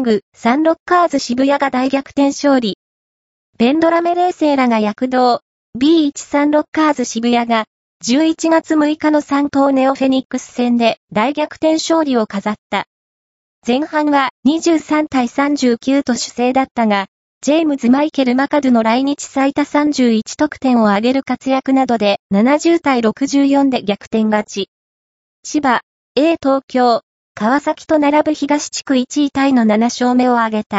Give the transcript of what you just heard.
ーグ、サンロッカーズ渋谷が大逆転勝利。ベンドラメレーセーラが躍動。B1 サンロッカーズ渋谷が、11月6日の3頭ネオフェニックス戦で大逆転勝利を飾った。前半は23対39と主勢だったが、ジェームズ・マイケル・マカドゥの来日最多31得点を挙げる活躍などで70対64で逆転勝ち。千葉、A 東京、川崎と並ぶ東地区1位タイの7勝目を挙げた。